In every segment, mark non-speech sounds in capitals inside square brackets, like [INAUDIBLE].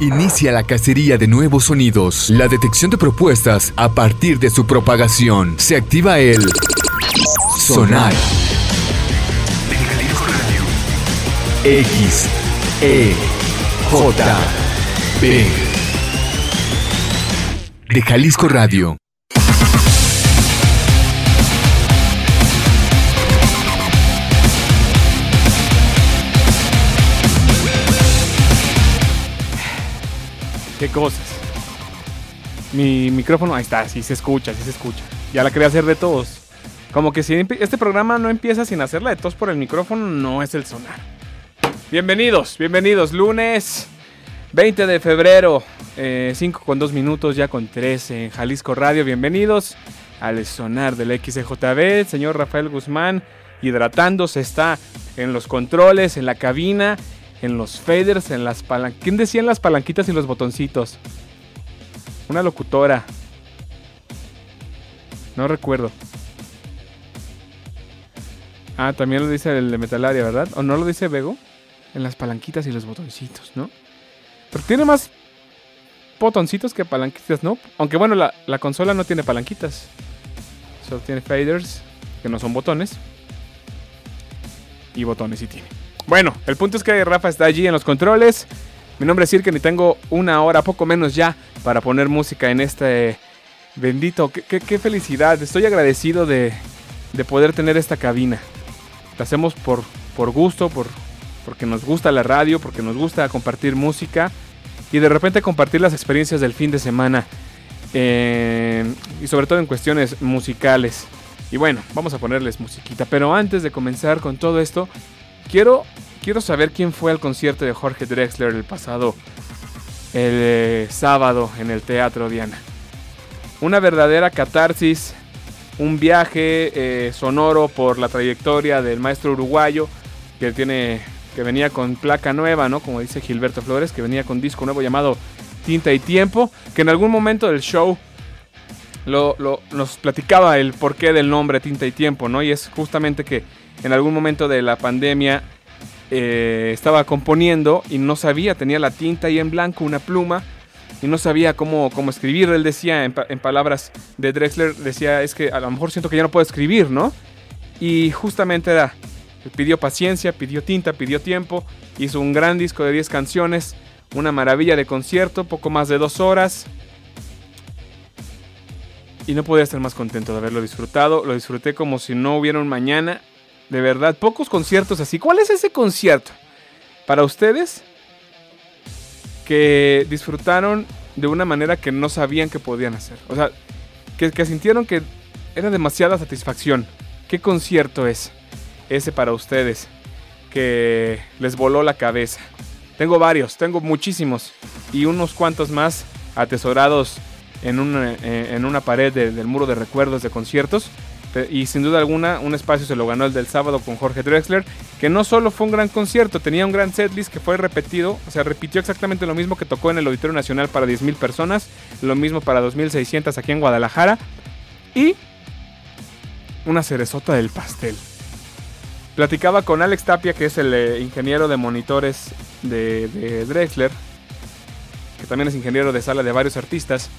Inicia la cacería de nuevos sonidos, la detección de propuestas a partir de su propagación. Se activa el sonar. X, E, J, B. De Jalisco Radio. Cosas. Mi micrófono, ahí está, sí se escucha, sí se escucha. Ya la quería hacer de todos. Como que si este programa no empieza sin hacerla de todos por el micrófono, no es el sonar. Bienvenidos, bienvenidos. Lunes 20 de febrero, 5 eh, con 2 minutos, ya con 13 en Jalisco Radio. Bienvenidos al sonar del XJB. señor Rafael Guzmán hidratándose está en los controles, en la cabina en los faders, en las palanquitas. ¿Quién decía en las palanquitas y los botoncitos? Una locutora. No recuerdo. Ah, también lo dice el de Metalaria, ¿verdad? ¿O no lo dice Vego? En las palanquitas y los botoncitos, ¿no? Pero tiene más botoncitos que palanquitas, ¿no? Aunque bueno, la, la consola no tiene palanquitas. Solo tiene faders, que no son botones. Y botones sí tiene. Bueno, el punto es que Rafa está allí en los controles. Mi nombre es Sirken y tengo una hora, poco menos ya, para poner música en este bendito. Qué, felicidad. Estoy agradecido de, poder tener esta cabina. La hacemos por, por gusto, por, porque nos gusta la radio, porque nos gusta compartir música y de repente compartir las experiencias del fin de semana. Y sobre todo en cuestiones musicales. Y bueno, vamos a ponerles musiquita. Pero antes de comenzar con todo esto, Quiero, quiero saber quién fue al concierto de Jorge Drexler el pasado el eh, sábado en el Teatro Diana. Una verdadera catarsis, un viaje eh, sonoro por la trayectoria del maestro uruguayo que tiene que venía con placa nueva, ¿no? Como dice Gilberto Flores, que venía con disco nuevo llamado Tinta y Tiempo, que en algún momento del show lo, nos platicaba el porqué del nombre Tinta y Tiempo, ¿no? Y es justamente que en algún momento de la pandemia eh, estaba componiendo y no sabía, tenía la tinta ahí en blanco, una pluma, y no sabía cómo, cómo escribir. Él decía, en, palabras de Drexler, decía, es que a lo mejor siento que ya no puedo escribir, ¿no? Y justamente era, pidió paciencia, pidió tinta, pidió tiempo, hizo un gran disco de 10 canciones, una maravilla de concierto, poco más de dos horas. Y no podía estar más contento de haberlo disfrutado. Lo disfruté como si no hubiera un mañana. De verdad, pocos conciertos así. ¿Cuál es ese concierto para ustedes que disfrutaron de una manera que no sabían que podían hacer? O sea, que, sintieron que era demasiada satisfacción. ¿Qué concierto es ese para ustedes que les voló la cabeza? Tengo varios, tengo muchísimos y unos cuantos más atesorados en una, eh, pared del muro de recuerdos de conciertos y sin duda alguna, un espacio se lo ganó el del sábado con Jorge Drexler, que no solo fue un gran concierto, tenía un gran setlist que fue repetido, o sea, repitió exactamente lo mismo que tocó en el Auditorio Nacional para 10.000 personas, lo mismo para 2.600 aquí en Guadalajara, y una cerezota del pastel. Platicaba con Alex Tapia, que es el eh, ingeniero de monitores de, Drexler, que también es ingeniero de sala de varios artistas.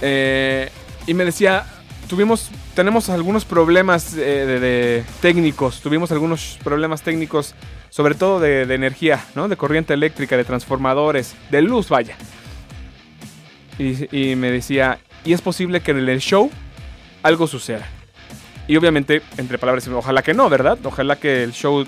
Eh, y me decía, tuvimos, tenemos algunos problemas eh, de, técnicos, tuvimos algunos problemas técnicos, sobre todo de, energía, ¿no? De corriente eléctrica, de transformadores, de luz, vaya. Y, y, me decía, y es posible que en el show algo suceda. Y obviamente, entre palabras, ojalá que no, ¿verdad? Ojalá que el show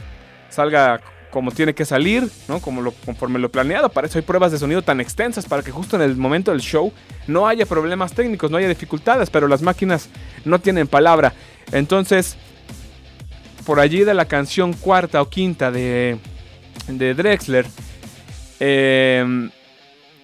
salga como tiene que salir, ¿no? Como conforme lo planeado. Para eso hay pruebas de sonido tan extensas, para que justo en el momento del show no haya problemas técnicos, no haya dificultades, pero las máquinas no tienen palabra. Entonces, por allí de la canción cuarta o quinta de, de Drexler, em,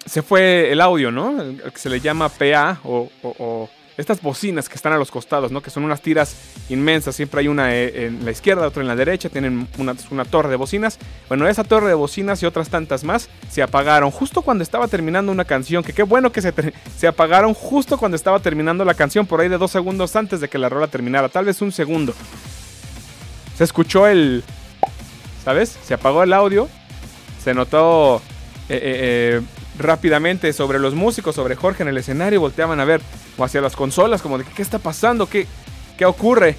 se fue el audio, ¿no? El que se le llama PA o estas bocinas que están a los costados, ¿no? Que son unas tiras inmensas. Siempre hay una eh, en la izquierda, otra en la derecha. Tienen una, torre de bocinas. Bueno, esa torre de bocinas y otras tantas más se apagaron justo cuando estaba terminando una canción. Que qué bueno que se, se apagaron justo cuando estaba terminando la canción. Por ahí de dos segundos antes de que la rola terminara. Tal vez un segundo. Se escuchó el... ¿Sabes? Se apagó el audio. Se notó eh, eh, rápidamente sobre los músicos, sobre Jorge en el escenario, volteaban a ver o hacia las consolas, como de qué está pasando, qué, qué ocurre.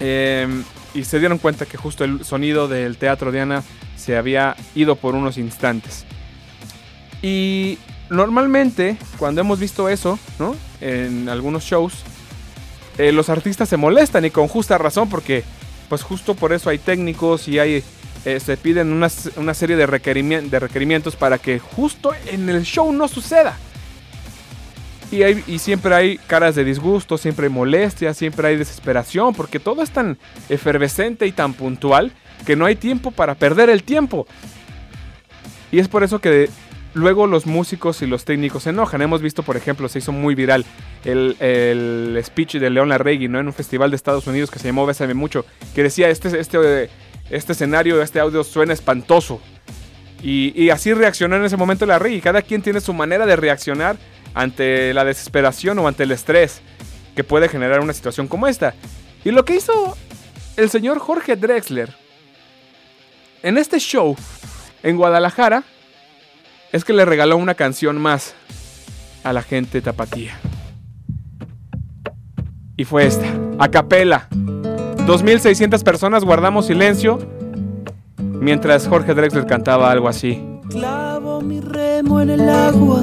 Em, y se dieron cuenta que justo el sonido del Teatro Diana se había ido por unos instantes. Y normalmente, cuando hemos visto eso, ¿no? En algunos shows, eh, los artistas se molestan y con justa razón porque, pues justo por eso hay técnicos y hay, eh, se piden una, serie de, de requerimientos para que justo en el show no suceda. Y, siempre hay caras de disgusto, siempre hay molestia, siempre hay desesperación, porque todo es tan efervescente y tan puntual que no hay tiempo para perder el tiempo. Y es por eso que luego los músicos y los técnicos se enojan. Hemos visto, por ejemplo, se hizo muy viral el, speech de Leon Larregui, ¿no? En un festival de Estados Unidos que se llamó Bésame Mucho, que decía, este, este, este escenario, este audio suena espantoso. Y, así reaccionó en ese momento Larregui. Cada quien tiene su manera de reaccionar ante la desesperación o ante el estrés que puede generar una situación como esta. Y lo que hizo el señor Jorge Drexler en este show en Guadalajara es que le regaló una canción más a la gente tapatía. Y fue esta, a capela. 2.600 personas guardamos silencio mientras Jorge Drexler cantaba algo así. Clavo mi remo en el agua,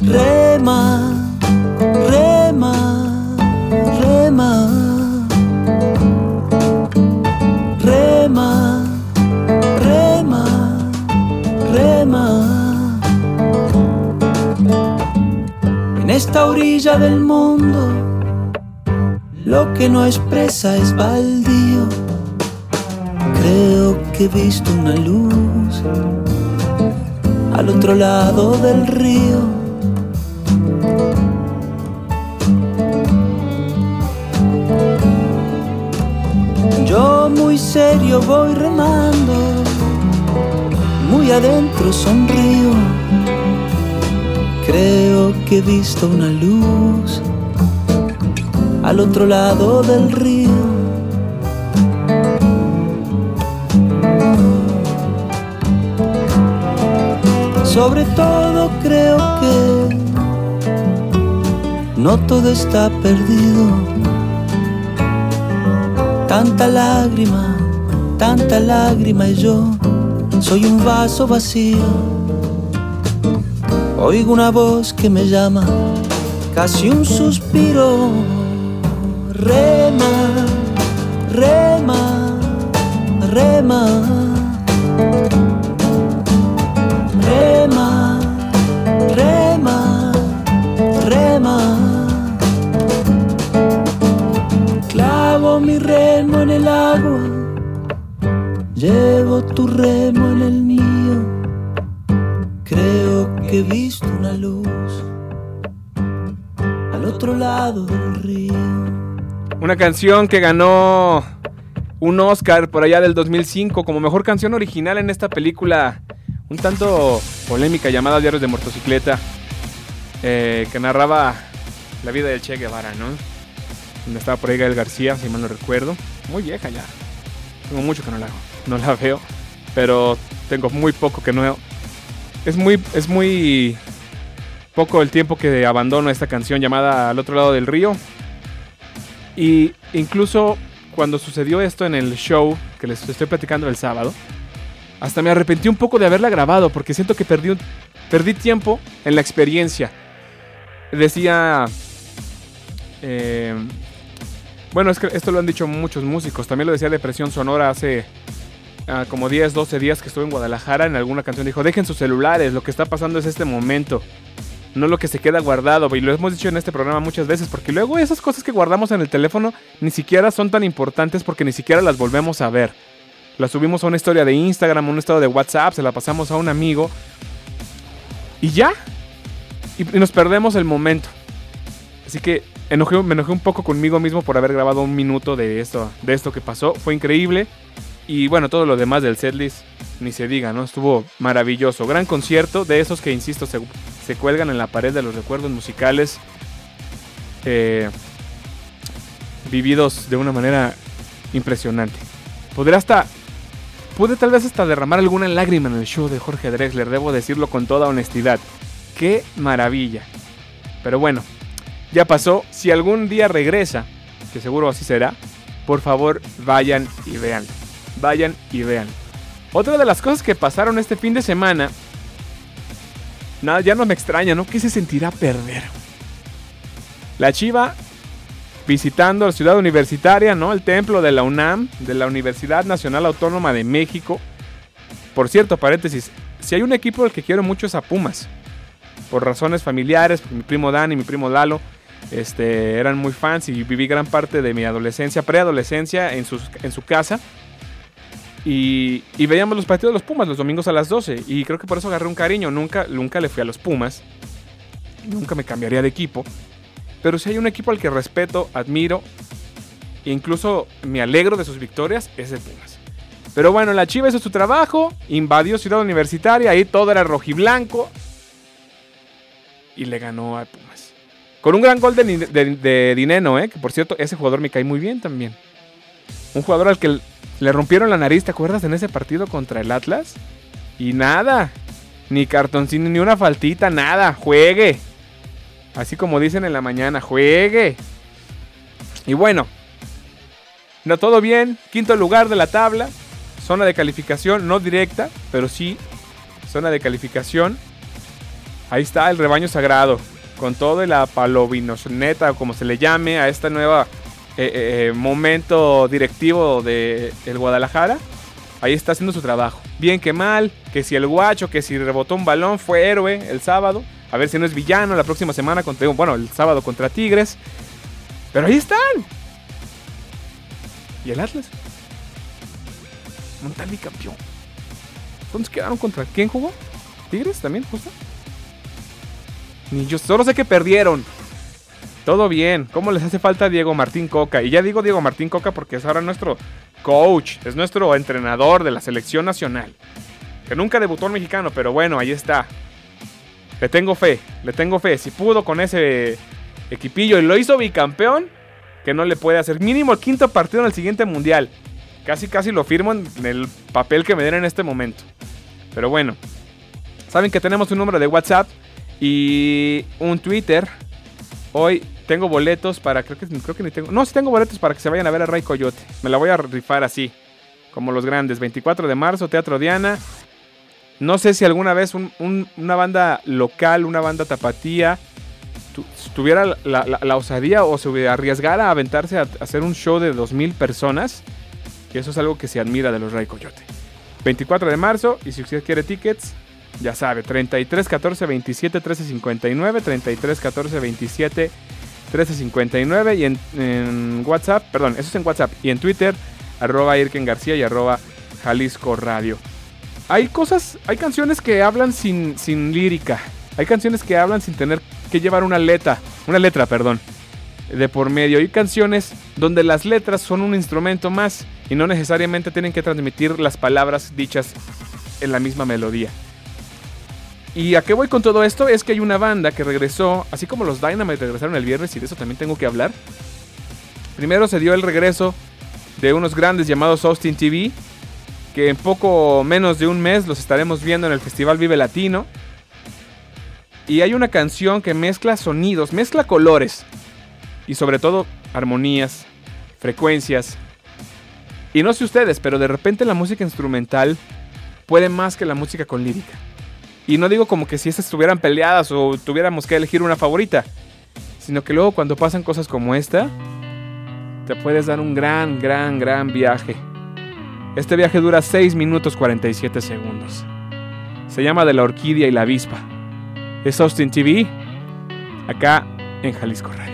Rema, rema, rema. Rema, rema, rema. esta orilla del mundo, lo que no expresa es baldío. Creo que he visto una luz al otro lado del río. Serio voy remando, muy adentro sonrío Creo que he visto una luz al otro lado del río. Sobre todo creo que no todo está perdido. Tanta lágrima, tanta lágrima y yo soy un vaso vacío Oigo una voz que me llama, casi un suspiro. Rema, rema, rema. Rema, rema, rema. Clavo mi remo en el agua, llevo tu remo en el mío he visto una luz al otro lado del río. Una canción que ganó un Oscar por allá del 2005 como mejor canción original en esta película un tanto polémica llamada Diarios de Motocicleta, eh, que narraba la vida del Che Guevara, ¿no? Donde estaba por ahí Gael García, si mal no recuerdo. Muy vieja ya. Tengo mucho que no la, no la veo, pero tengo muy poco que no es muy, es muy poco el tiempo que abandono esta canción llamada Al otro lado del río. Y incluso cuando sucedió esto en el show que les estoy platicando el sábado, hasta me arrepentí un poco de haberla grabado porque siento que perdí, perdí tiempo en la experiencia. Decía... Eh, bueno, esto lo han dicho muchos músicos. También lo decía Depresión Sonora hace ah, como 10, 12 días que estuve en Guadalajara. En alguna canción dijo, dejen sus celulares, lo que está pasando es este momento. No lo que se queda guardado. Y lo hemos dicho en este programa muchas veces. Porque luego esas cosas que guardamos en el teléfono ni siquiera son tan importantes porque ni siquiera las volvemos a ver. Las subimos a una historia de Instagram, a un estado de WhatsApp, se la pasamos a un amigo. Y ya. Y nos perdemos el momento. Así que me enojé un poco conmigo mismo por haber grabado un minuto de esto, de esto que pasó. Fue increíble. Y bueno, todo lo demás del setlist, ni se diga, ¿no? Estuvo maravilloso. Gran concierto, de esos que, insisto, se, cuelgan en la pared de los recuerdos musicales. Eh, vividos de una manera impresionante. Podría hasta. Pude tal vez hasta derramar alguna lágrima en el show de Jorge Drexler, debo decirlo con toda honestidad. ¡Qué maravilla! Pero bueno, ya pasó. Si algún día regresa, que seguro así será, por favor vayan y vean. Vayan y vean. Otra de las cosas que pasaron este fin de semana, nada, ya no me extraña, ¿no? ¿Qué se sentirá perder? La Chiva visitando la ciudad universitaria, ¿no? El templo de la UNAM, de la Universidad Nacional Autónoma de México. Por cierto, paréntesis, si hay un equipo del que quiero mucho es a Pumas. Por razones familiares, mi primo Dan y mi primo Lalo este, eran muy fans y viví gran parte de mi adolescencia, preadolescencia en, en su casa. Y, veíamos los partidos de los Pumas los domingos a las 12. Y creo que por eso agarré un cariño. Nunca, nunca le fui a los Pumas. Nunca me cambiaría de equipo. Pero si hay un equipo al que respeto, admiro e incluso me alegro de sus victorias, es el Pumas. Pero bueno, la Chiva hizo su trabajo, invadió Ciudad Universitaria, ahí todo era rojiblanco y le ganó a Pumas. Con un gran gol de, de, Dineno, ¿eh? que por cierto, ese jugador me cae muy bien también. Un jugador al que le rompieron la nariz, ¿te acuerdas en ese partido contra el Atlas? Y nada, ni cartoncino, ni una faltita, nada, juegue. Así como dicen en la mañana, juegue. Y bueno, no todo bien, quinto lugar de la tabla, zona de calificación no directa, pero sí zona de calificación. Ahí está el rebaño sagrado con todo el neta o como se le llame, a este nuevo eh, eh, eh, momento directivo de el Guadalajara, ahí está haciendo su trabajo. Bien que mal, que si el guacho, que si rebotó un balón, fue héroe el sábado. A ver si no es villano la próxima semana, contra, bueno, el sábado contra Tigres. Pero ahí están. ¿Y el Atlas? Montal campeón. ¿Dónde quedaron contra quién jugó? ¿Tigres también, justo? Ni yo solo sé que perdieron. Todo bien. ¿Cómo les hace falta Diego Martín Coca? Y ya digo Diego Martín Coca porque es ahora nuestro coach, es nuestro entrenador de la selección nacional. Que nunca debutó mexicano, pero bueno, ahí está. Le tengo fe, le tengo fe. Si pudo con ese equipillo y lo hizo bicampeón, que no le puede hacer. Mínimo el quinto partido en el siguiente mundial. Casi, casi lo firmo en el papel que me den en este momento. Pero bueno, saben que tenemos un número de WhatsApp y un Twitter. Hoy tengo boletos para. Creo que, creo que ni tengo. No, sí tengo boletos para que se vayan a ver a Ray Coyote. Me la voy a rifar así. Como los grandes. 24 de marzo, Teatro Diana. No sé si alguna vez una banda local, una banda tapatía, tuviera la, osadía o se arriesgara a aventarse a, hacer un show de 2.000 personas. Que eso es algo que se admira de los Ray Coyote. 24 de marzo. Y si usted quiere tickets, ya sabe, 33 14 27 13 59, 33 14 27 13 59 y en, WhatsApp, perdón, eso es en WhatsApp y en Twitter, arroba Irken García y arroba Jalisco Radio. Hay cosas, hay canciones que hablan sin, sin lírica, hay canciones que hablan sin tener que llevar una letra, una letra, perdón, de por medio. Hay canciones donde las letras son un instrumento más y no necesariamente tienen que transmitir las palabras dichas en la misma melodía. ¿Y a qué voy con todo esto? Es que hay una banda que regresó, así como los Dynamite regresaron el viernes y de eso también tengo que hablar. Primero se dio el regreso de unos grandes llamados Austin TV, que en poco menos de un mes los estaremos viendo en el Festival Vive Latino. Y hay una canción que mezcla sonidos, mezcla colores y sobre todo armonías, frecuencias. Y no sé ustedes, pero de repente la música instrumental puede más que la música con lírica. Y no digo como que si estas estuvieran peleadas o tuviéramos que elegir una favorita, sino que luego cuando pasan cosas como esta, te puedes dar un gran, gran, gran viaje. Este viaje dura 6 minutos 47 segundos. Se llama De la Orquídea y la Avispa. Es Austin TV, acá en Jalisco Radio.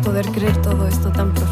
Poder creer todo esto tan profundo,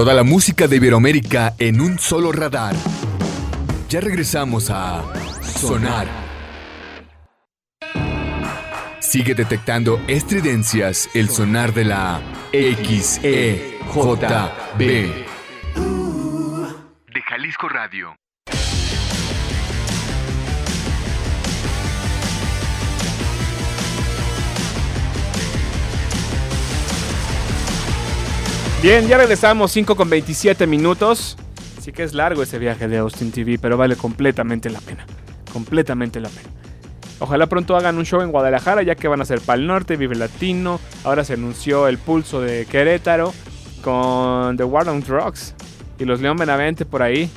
Toda la música de Iberoamérica en un solo radar. Ya regresamos a Sonar. Sigue detectando estridencias el sonar de la XEJB. De Jalisco Radio. Bien, ya regresamos 5 con 27 minutos. Sí que es largo ese viaje de Austin TV, pero vale completamente la pena. Completamente la pena. Ojalá pronto hagan un show en Guadalajara, ya que van a ser Pal Norte, Vive Latino. Ahora se anunció el pulso de Querétaro con The War on Drugs y los León Benavente por ahí.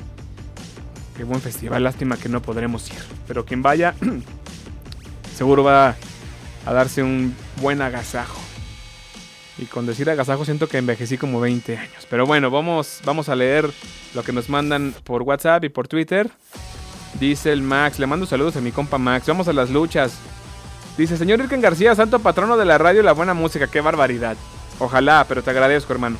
Qué buen festival, lástima que no podremos ir. Pero quien vaya, [CLEARS THROAT] seguro va a darse un buen agasajo. Y con decir agasajo siento que envejecí como 20 años. Pero bueno, vamos, vamos a leer lo que nos mandan por WhatsApp y por Twitter. Dice el Max, le mando saludos a mi compa Max. Vamos a las luchas. Dice, señor Irken García, santo patrono de la radio y la buena música. Qué barbaridad. Ojalá, pero te agradezco, hermano.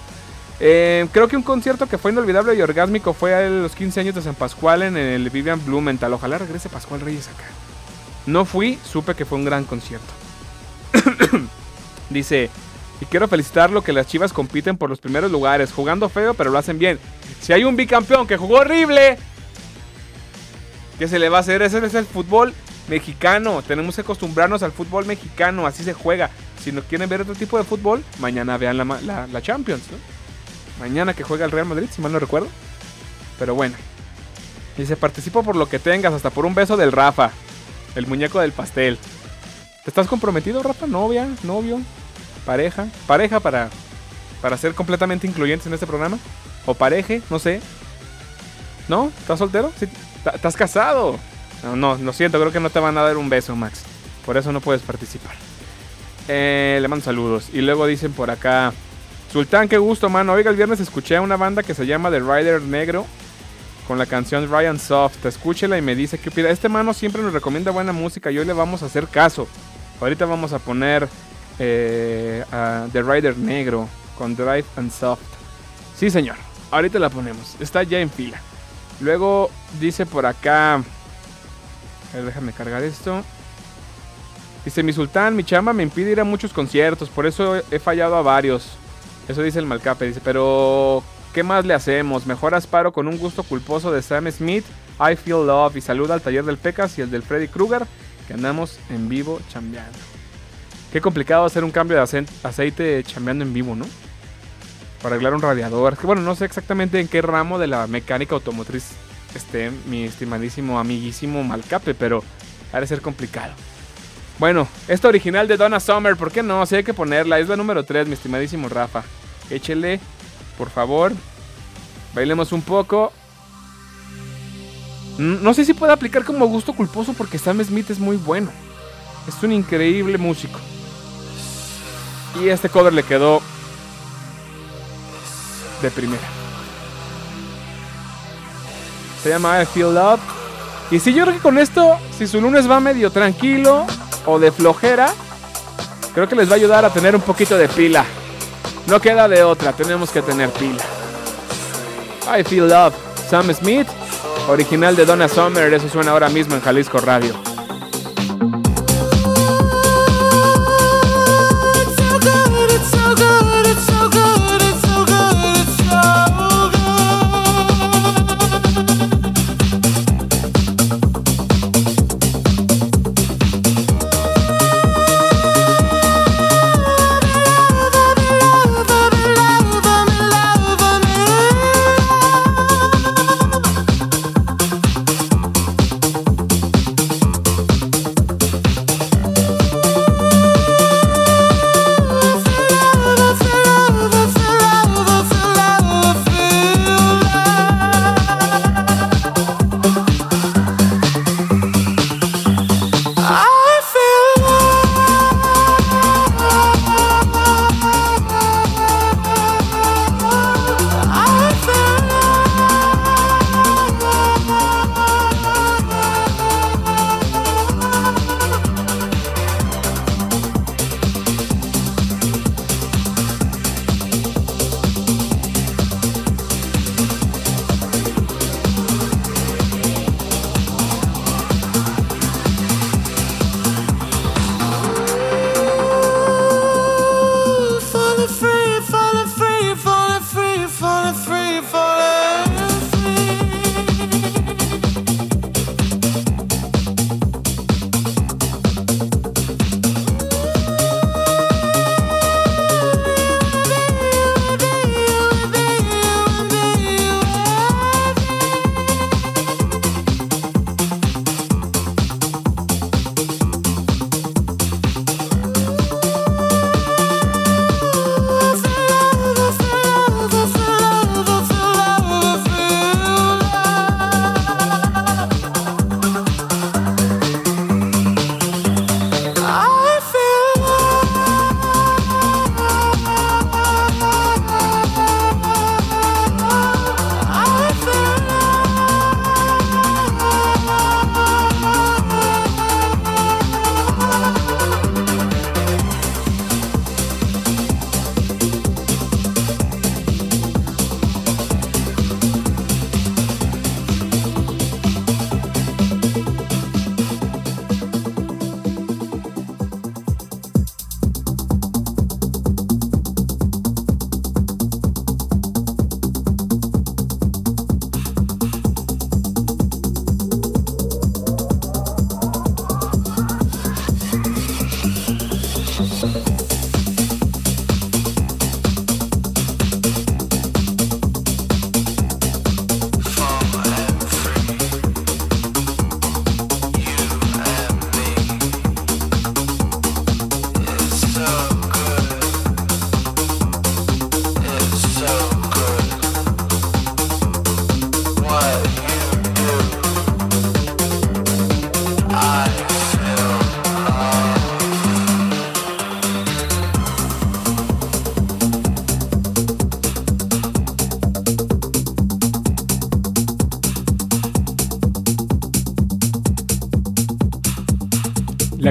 Eh, creo que un concierto que fue inolvidable y orgásmico fue a los 15 años de San Pascual en el Vivian Blumenthal. Ojalá regrese Pascual Reyes acá. No fui, supe que fue un gran concierto. [COUGHS] Dice, y quiero felicitarlo que las Chivas compiten por los primeros lugares, jugando feo, pero lo hacen bien. Si hay un bicampeón que jugó horrible, ¿qué se le va a hacer? Ese es el fútbol mexicano. Tenemos que acostumbrarnos al fútbol mexicano, así se juega. Si no quieren ver otro tipo de fútbol, mañana vean la, la, Champions. Mañana que juega el Real Madrid, si mal no recuerdo. Pero bueno. Dice, participo por lo que tengas, hasta por un beso del Rafa. El muñeco del pastel. ¿Te estás comprometido, Rafa? ¿Novia? ¿Novio? Pareja, pareja para, para ser completamente incluyentes en este programa, o pareje, no sé. ¿No? ¿Estás soltero? ¿Estás casado? No, no, lo siento, creo que no te van a dar un beso, Max. Por eso no puedes participar. Eh, le mando saludos. Y luego dicen por acá, Sultán, qué gusto, mano. Oiga, el viernes escuché a una banda que se llama The Rider Negro con la canción Ryan Soft. Escúchela y me dice qué opina. Este mano siempre nos recomienda buena música y hoy le vamos a hacer caso. Ahorita vamos a poner eh, The Rider Negro con Drive and Soft. Sí, señor. Ahorita la ponemos. Está ya en fila. Luego dice por acá. A ver, déjame cargar esto. Dice mi sultán, mi chamba me impide ir a muchos conciertos, por eso he fallado a varios. Eso dice el Malcape, dice, pero ¿qué más le hacemos? Mejor asparo con un gusto culposo de Sam Smith, I Feel Love y saluda al taller del Pecas y el del Freddy Krueger, que andamos en vivo chambeando. Qué complicado hacer un cambio de aceite chambeando en vivo, ¿no? Para arreglar un radiador. Bueno, no sé exactamente en qué ramo de la mecánica automotriz esté mi estimadísimo, amiguísimo Malcape, pero ha de ser complicado. Bueno, esta original de Donna Summer, ¿por qué no? Si hay que ponerla, es la número 3, mi estimadísimo Rafa. Échele, por favor. Bailemos un poco. No sé si puede aplicar como gusto culposo porque Sam Smith es muy bueno. Es un increíble músico. Y este cover le quedó de primera. Se llama I Feel Love. Y si yo creo que con esto, si su lunes va medio tranquilo o de flojera, creo que les va a ayudar a tener un poquito de pila. No queda de otra, tenemos que tener pila. I Feel Love, Sam Smith, original de Donna Summer, eso suena ahora mismo en Jalisco Radio.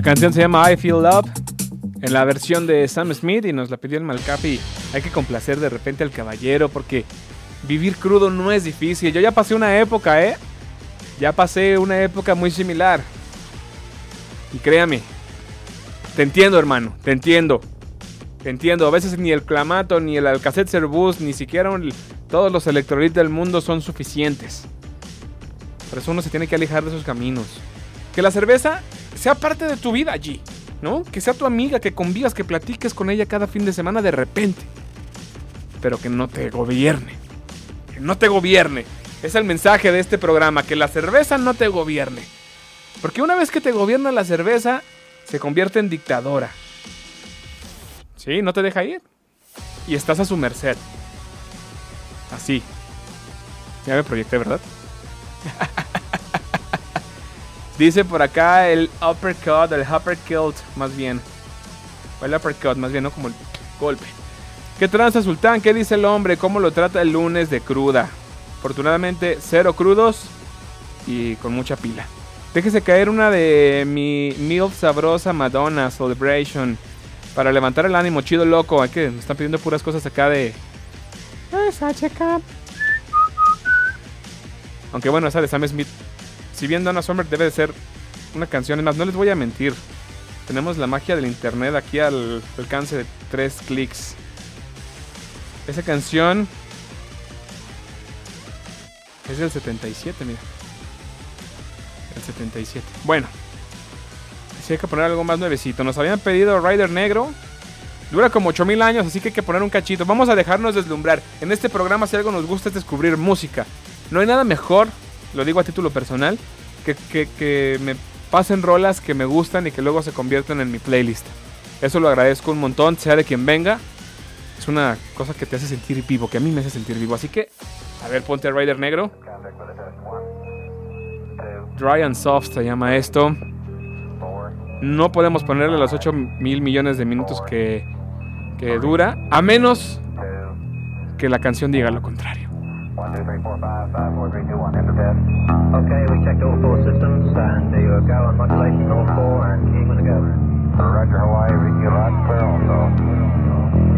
Canción se llama I Feel Love en la versión de Sam Smith y nos la pidió el Malcapi. Hay que complacer de repente al caballero porque vivir crudo no es difícil. Yo ya pasé una época, ¿eh? Ya pasé una época muy similar. Y créame, te entiendo, hermano, te entiendo. Te entiendo, a veces ni el clamato, ni el Alcacelser Boost, ni siquiera todos los electrolitos del mundo son suficientes. Por eso uno se tiene que alejar de esos caminos. Que la cerveza sea parte de tu vida allí, ¿no? Que sea tu amiga, que convivas, que platiques con ella cada fin de semana de repente. Pero que no te gobierne. Que no te gobierne. Es el mensaje de este programa, que la cerveza no te gobierne. Porque una vez que te gobierna la cerveza, se convierte en dictadora. Sí, no te deja ir. Y estás a su merced. Así. Ya me proyecté, ¿verdad? [LAUGHS] Dice por acá el uppercut, el uppercut, más bien. O el uppercut, más bien, no como el golpe. ¿Qué tranza Sultán? ¿Qué dice el hombre? ¿Cómo lo trata el lunes de cruda? Afortunadamente, cero crudos y con mucha pila. Déjese caer una de mi milf sabrosa Madonna Celebration. Para levantar el ánimo, chido loco. Hay que me están pidiendo puras cosas acá de. Esa checa. Aunque bueno, esa de Sam Smith si bien Donna Summer debe de ser una canción, es más, no les voy a mentir. Tenemos la magia del internet aquí al alcance de tres clics. Esa canción es del 77, mira. El 77. Bueno. Si hay que poner algo más nuevecito. Nos habían pedido Rider Negro. Dura como 8000 años, así que hay que poner un cachito. Vamos a dejarnos deslumbrar. En este programa, si algo nos gusta es descubrir música. No hay nada mejor lo digo a título personal, que, me pasen rolas que me gustan y que luego se convierten en mi playlist. Eso lo agradezco un montón, sea de quien venga. Es una cosa que te hace sentir vivo, que a mí me hace sentir vivo. Así que, a ver, ponte a Rider Negro. Dry and Soft se llama esto. No podemos ponerle los 8 mil millones de minutos que, que dura, a menos que la canción diga lo contrario. One, two, three, four, five, five, four, three, two, one, enter test. Okay, we checked all four systems, and you go on modulation, all four, and keying with a go. Roger, Hawaii, Ricky, loud clear also.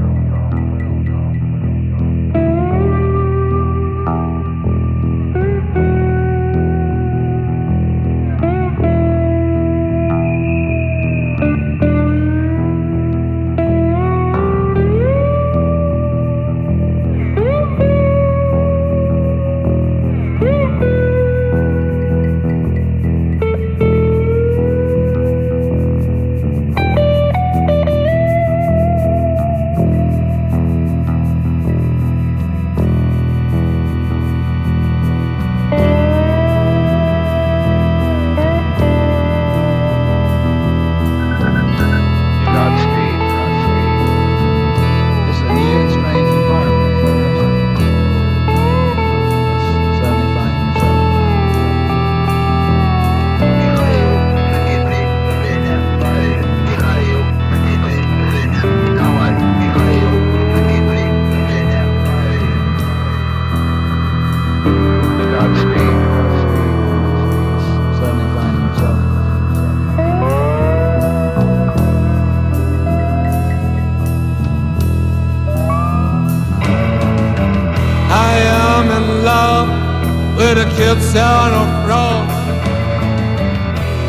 with a cute sound of frost.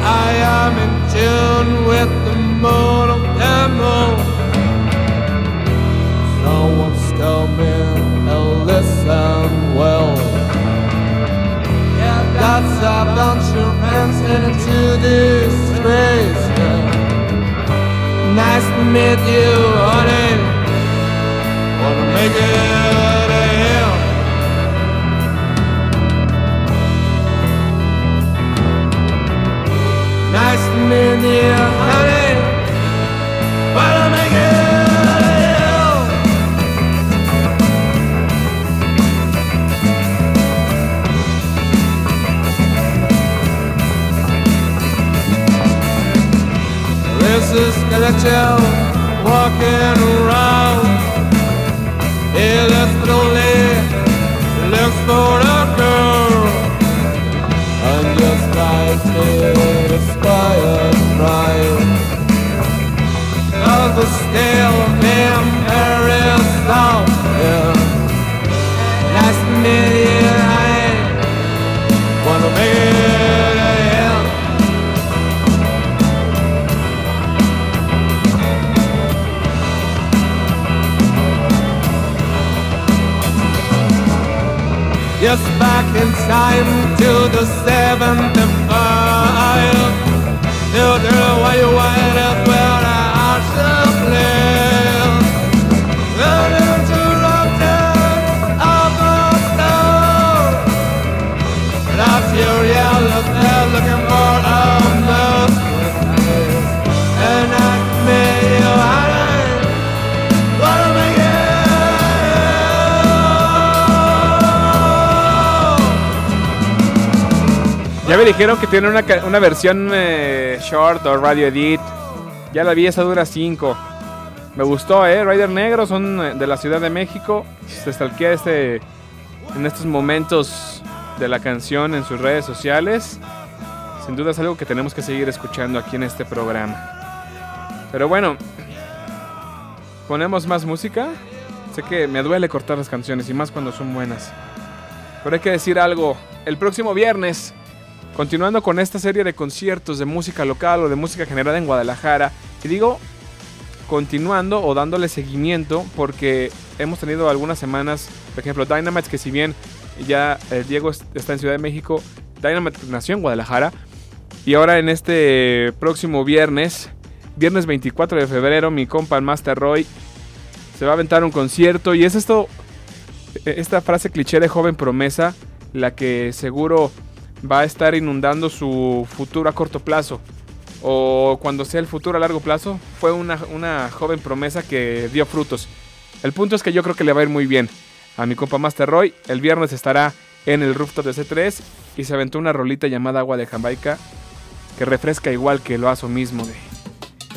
I am in tune with the moon of demo. Someone's coming and listen well. Yeah, that's a bunch of hands into this space. Yeah. Nice to meet you, honey. Wanna make it? Walking around. He left only looks for expired pride Of the stale memories down Last million I wanna Just back in time to the seventh of Tell girl why? you wind dijeron que tiene una, una versión eh, short o radio edit. Ya la vi, esa dura 5. Me gustó, ¿eh? Rider Negro son eh, de la Ciudad de México. Se stalkea este, en estos momentos de la canción en sus redes sociales. Sin duda es algo que tenemos que seguir escuchando aquí en este programa. Pero bueno, ponemos más música. Sé que me duele cortar las canciones y más cuando son buenas. Pero hay que decir algo. El próximo viernes Continuando con esta serie de conciertos de música local o de música generada en Guadalajara, y digo continuando o dándole seguimiento porque hemos tenido algunas semanas, por ejemplo, Dynamite, que si bien ya eh, Diego es- está en Ciudad de México, Dynamite nació en Guadalajara, y ahora en este próximo viernes, viernes 24 de febrero, mi compa Master Roy se va a aventar un concierto, y es esto, eh, esta frase cliché de joven promesa, la que seguro va a estar inundando su futuro a corto plazo. O cuando sea el futuro a largo plazo, fue una, una joven promesa que dio frutos. El punto es que yo creo que le va a ir muy bien. A mi compa Master Roy, el viernes estará en el rooftop de C3 y se aventó una rolita llamada agua de Jamaica que refresca igual que el vaso mismo de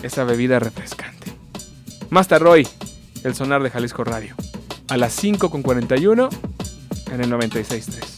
esa bebida refrescante. Master Roy, el sonar de Jalisco Radio. A las 5.41 en el 96.3.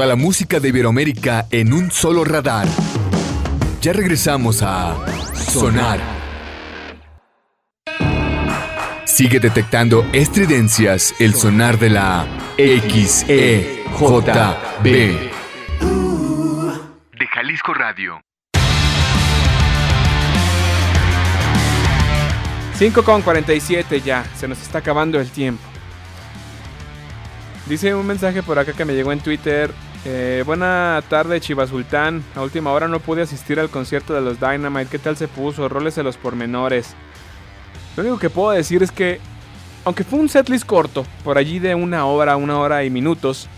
Toda la música de Iberoamérica en un solo radar. Ya regresamos a Sonar. Sigue detectando estridencias el sonar de la XEJB. De Jalisco Radio. 5 con 47 ya, se nos está acabando el tiempo. Dice un mensaje por acá que me llegó en Twitter. Eh, buena tarde, Chivas Sultán. A última hora no pude asistir al concierto de los Dynamite. ¿Qué tal se puso? Roles de los pormenores. Lo único que puedo decir es que, aunque fue un setlist corto, por allí de una hora, una hora y minutos,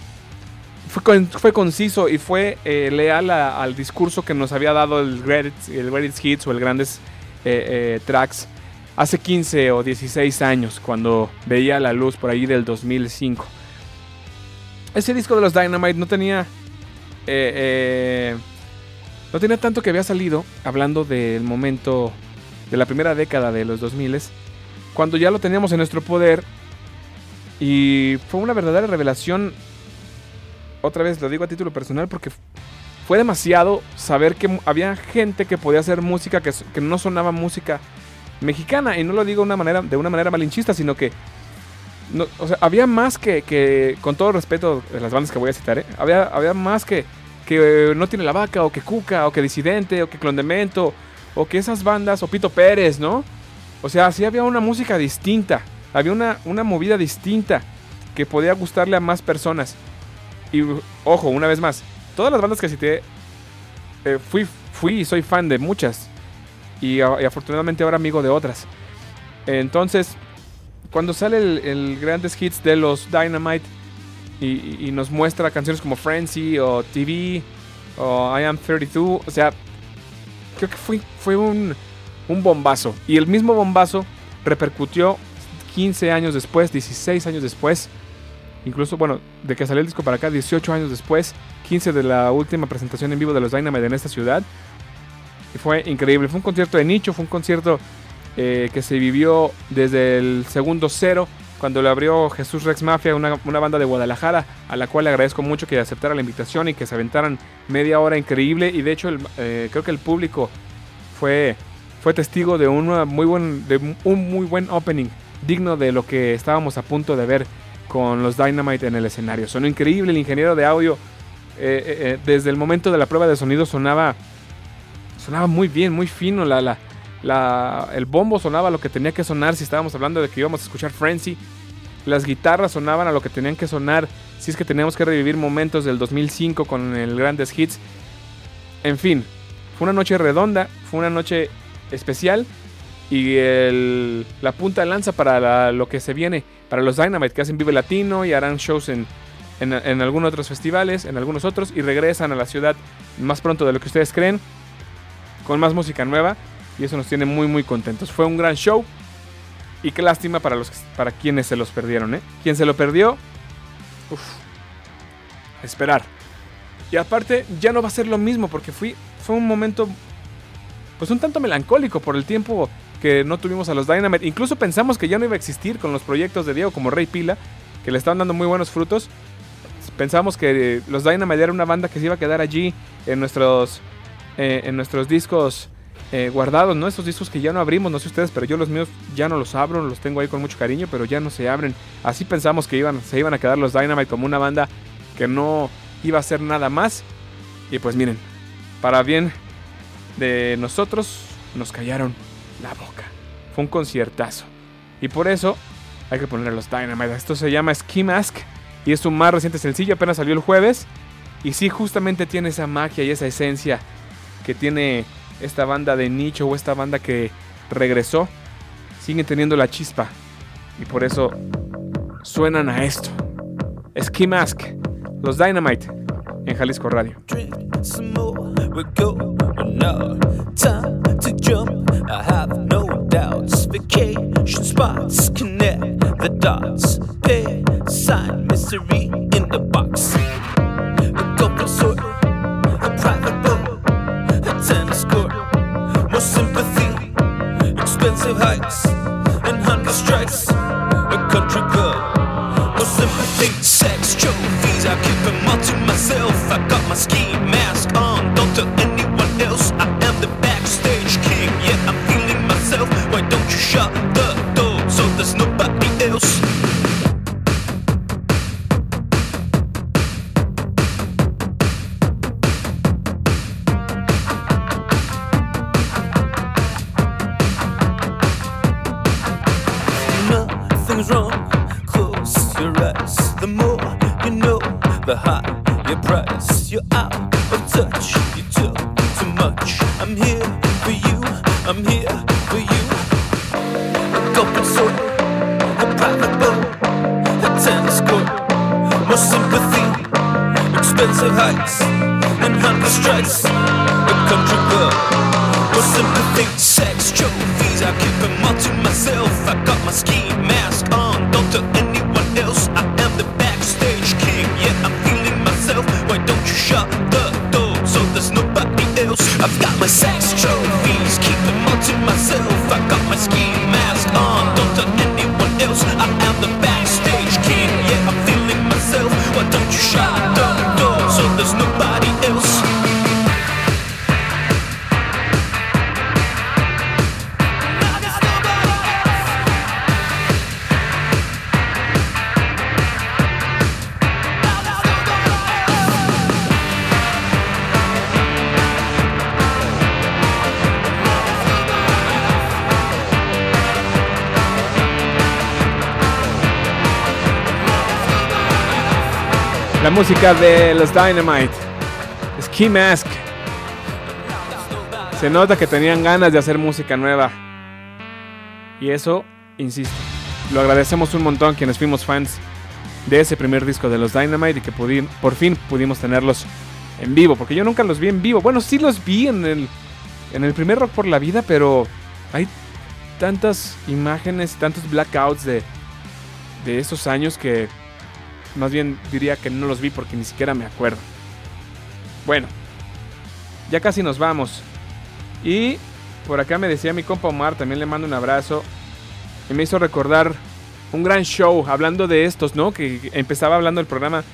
fue, con- fue conciso y fue eh, leal al discurso que nos había dado el Greatest, Hits o el Grandes eh, eh, Tracks hace 15 o 16 años, cuando veía la luz por ahí del 2005. Ese disco de los Dynamite no tenía. eh, eh, no tenía tanto que había salido, hablando del momento de la primera década de los 2000 cuando ya lo teníamos en nuestro poder. Y fue una verdadera revelación. Otra vez lo digo a título personal porque fue demasiado saber que había gente que podía hacer música que no sonaba música mexicana. Y no lo digo de una manera, de una manera malinchista, sino que. No- había más que, con todo respeto de las bandas que voy a citar, ¿eh? había, había más que, que eh, No Tiene la Vaca, o que Cuca, o que Disidente, o que Clondemento, o que esas bandas, o Pito Pérez, ¿no? O sea, sí había una música distinta, había una, una movida distinta que podía gustarle a más personas. Y ojo, una vez más, todas las bandas que cité, eh, fui, fui y soy fan de muchas. Y, y afortunadamente ahora amigo de otras. Entonces, cuando sale el, Grandes Hits de los Dynamite y nos muestra canciones como Frenzy o TV o I Am 32, o sea, creo que fue, fue un, un bombazo. Y el mismo bombazo repercutió 15 años después, 16 años después, incluso, bueno, de que salió el disco para acá, 18 años después, 15 de la última presentación en vivo de los Dynamite en esta ciudad. Y fue increíble, fue un concierto de nicho, fue un concierto eh, que se vivió desde el segundo cero, cuando le abrió Jesús Rex Mafia, una, una banda de Guadalajara, a la cual le agradezco mucho que aceptara la invitación y que se aventaran media hora increíble. Y de hecho, el- eh, creo que el público fue, fue testigo de, una muy buen, de un muy buen opening, digno de lo que estábamos a punto de ver con los Dynamite en el escenario. Sonó increíble, el ingeniero de audio, eh, eh, eh, desde el momento de la prueba de sonido sonaba, sonaba muy bien, muy fino, la, la, el bombo sonaba lo que tenía que sonar si estábamos hablando de que íbamos a escuchar Frenzy. Las guitarras sonaban a lo que tenían que sonar si es que teníamos que revivir momentos del 2005 con el Grandes Hits. En fin, fue una noche redonda, fue una noche especial y el- la punta de lanza para lo que se viene para los Dynamite que hacen Vive Latino y harán shows en, en algunos otros festivales, en algunos otros y regresan a la ciudad más pronto de lo que ustedes creen con más música nueva y eso nos tiene muy muy contentos. Fue un gran show y qué lástima para los para quienes se los perdieron, ¿eh? Quien se lo perdió, uf, a esperar. Y aparte ya no va a ser lo mismo porque fui, fue un momento pues un tanto melancólico por el tiempo que no tuvimos a los Dynamite. Incluso pensamos que ya no iba a existir con los proyectos de Diego como Rey Pila, que le estaban dando muy buenos frutos. Pensamos que eh, los Dynamite era una banda que se iba a quedar allí en nuestros, eh, en nuestros discos eh, guardados, ¿no? Estos discos que ya no abrimos, no sé ustedes, pero yo los míos ya no los abro, los tengo ahí con mucho cariño, pero ya no se abren. Así pensamos que iban, se iban a quedar los Dynamite como una banda que no iba a hacer nada más. Y pues miren, para bien de nosotros, nos callaron la boca. Fue un conciertazo. Y por eso hay que poner los Dynamite. Esto se llama Ski Mask y es su más reciente sencillo, apenas salió el jueves. Y sí, justamente tiene esa magia y esa esencia que tiene esta banda de nicho o esta banda que regresó. Siguen teniendo la chispa. Y por eso suenan a esto. Ski Mask, los Dynamite en Jalisco Radio. drink some more. We're sympathy. Expensive hikes and hunger strikes. A country girl, no sympathy. Sex trophies, I keep them all to myself. I got my ski mask on, don't tell anyone else. I touch, La música de los Dynamite. Ski Mask. Se nota que tenían ganas de hacer música nueva. Y eso, insisto, lo agradecemos un montón quienes fuimos fans de ese primer disco de los Dynamite y que por fin pudimos tenerlos en vivo. Porque yo nunca los vi en vivo. Bueno, sí los vi en el, en el primer Rock por la Vida, pero hay tantas imágenes, tantos blackouts de, de esos años que más bien diría que no los vi porque ni siquiera me acuerdo. Bueno, ya casi nos vamos. Y por acá me decía mi compa Omar, también le mando un abrazo. Y me hizo recordar un gran show, hablando de estos, ¿no? Que empezaba hablando el programa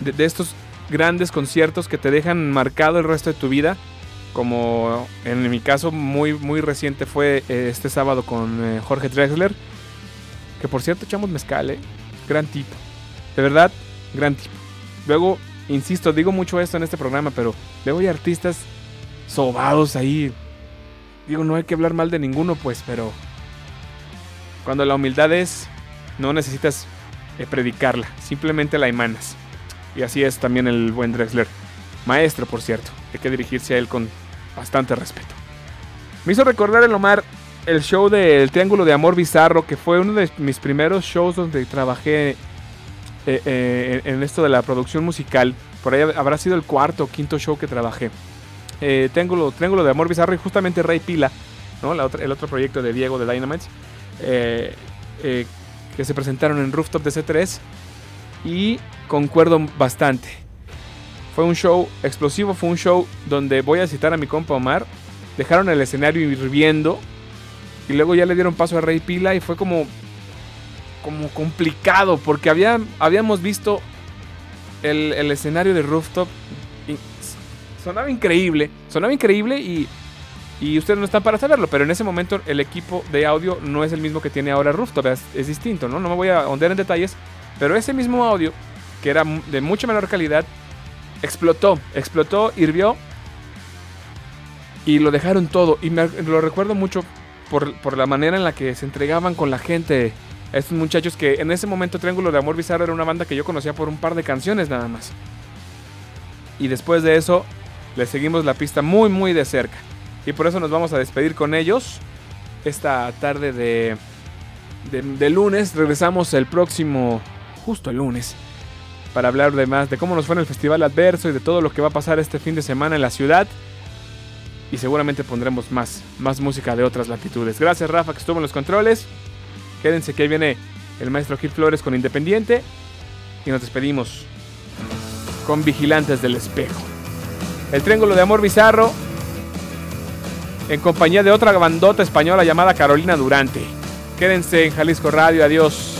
de, estos grandes conciertos que te dejan marcado el resto de tu vida. Como en mi caso muy, muy reciente fue eh, este sábado con eh, Jorge Drexler. Que por cierto echamos mezcal, ¿eh? Gran tipo. De verdad, gran tipo. Luego, insisto, digo mucho esto en este programa, pero luego hay artistas sobados ahí. Digo, no hay que hablar mal de ninguno, pues, pero cuando la humildad es, no necesitas eh, predicarla, simplemente la emanas. Y así es también el buen Drexler. Maestro, por cierto. Hay que dirigirse a él con bastante respeto. Me hizo recordar el Omar el show del Triángulo de Amor Bizarro, que fue uno de mis primeros shows donde trabajé eh, eh, en esto de la producción musical. Por ahí habrá sido el cuarto o quinto show que trabajé. Eh, Triángulo, Triángulo de Amor Bizarro y justamente Rey Pila, ¿no? El otro proyecto de Diego de Dynamite, eh, que se presentaron en Rooftop de C3 y concuerdo bastante. Fue un show explosivo, fue un show donde voy a citar a mi compa Omar, dejaron el escenario hirviendo y luego ya le dieron paso a Rey Pila y fue como como complicado porque había, habíamos visto el, escenario de Rooftop y sonaba increíble, sonaba increíble y, ustedes no están para saberlo, pero en ese momento el equipo de audio no es el mismo que tiene ahora Rooftop, es, distinto, ¿no? No me voy a ahondar en detalles, pero ese mismo audio, que era de mucha menor calidad, explotó, explotó, hirvió y lo dejaron todo. Y me lo recuerdo mucho por la manera en la que se entregaban con la gente estos muchachos que en ese momento Triángulo de Amor Bizarro era una banda que yo conocía por un par de canciones nada más. Y después de eso, les seguimos la pista muy muy de cerca. Y por eso nos vamos a despedir con ellos esta tarde de, de, de lunes. Regresamos el próximo, justo el lunes, para hablar de más de cómo nos fue en el Festival Adverso y de todo lo que va a pasar este fin de semana en la ciudad. Y seguramente pondremos más, más música de otras latitudes. Gracias Rafa que estuvo en los controles. Quédense que ahí viene el maestro Gil Flores con Independiente. Y nos despedimos con Vigilantes del Espejo. El Triángulo de Amor Bizarro. En compañía de otra bandota española llamada Carolina Durante. Quédense en Jalisco Radio. Adiós.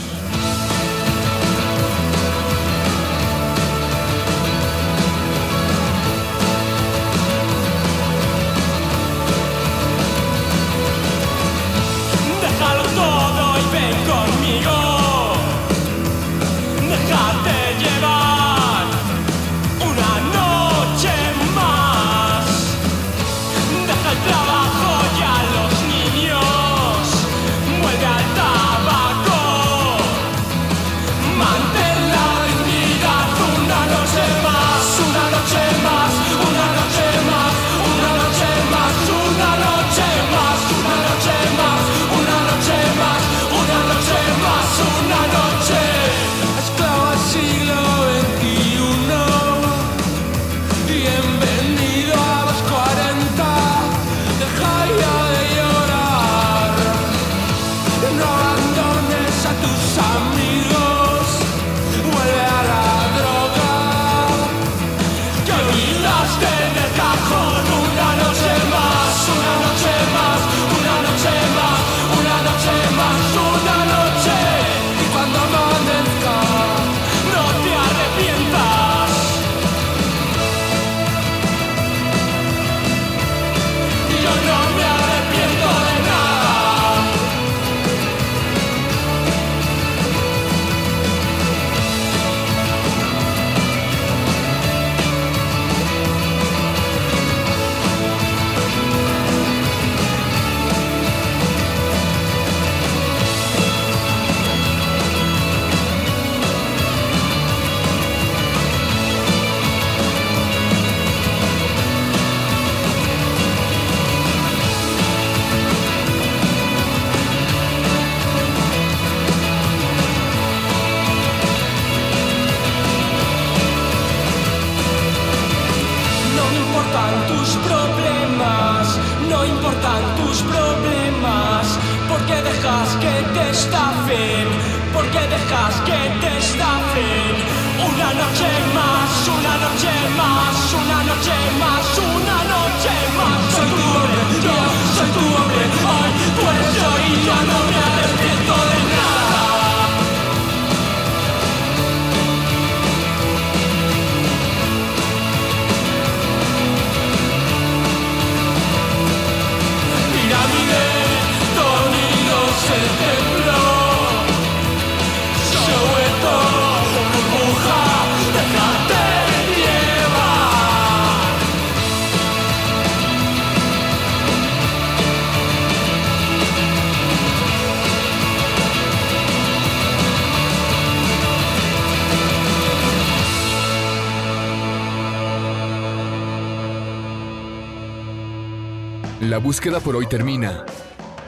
búsqueda por hoy termina.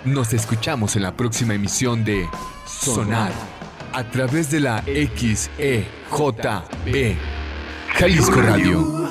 Nos escuchamos en la próxima emisión de Sonar a través de la XEJB Jalisco Radio.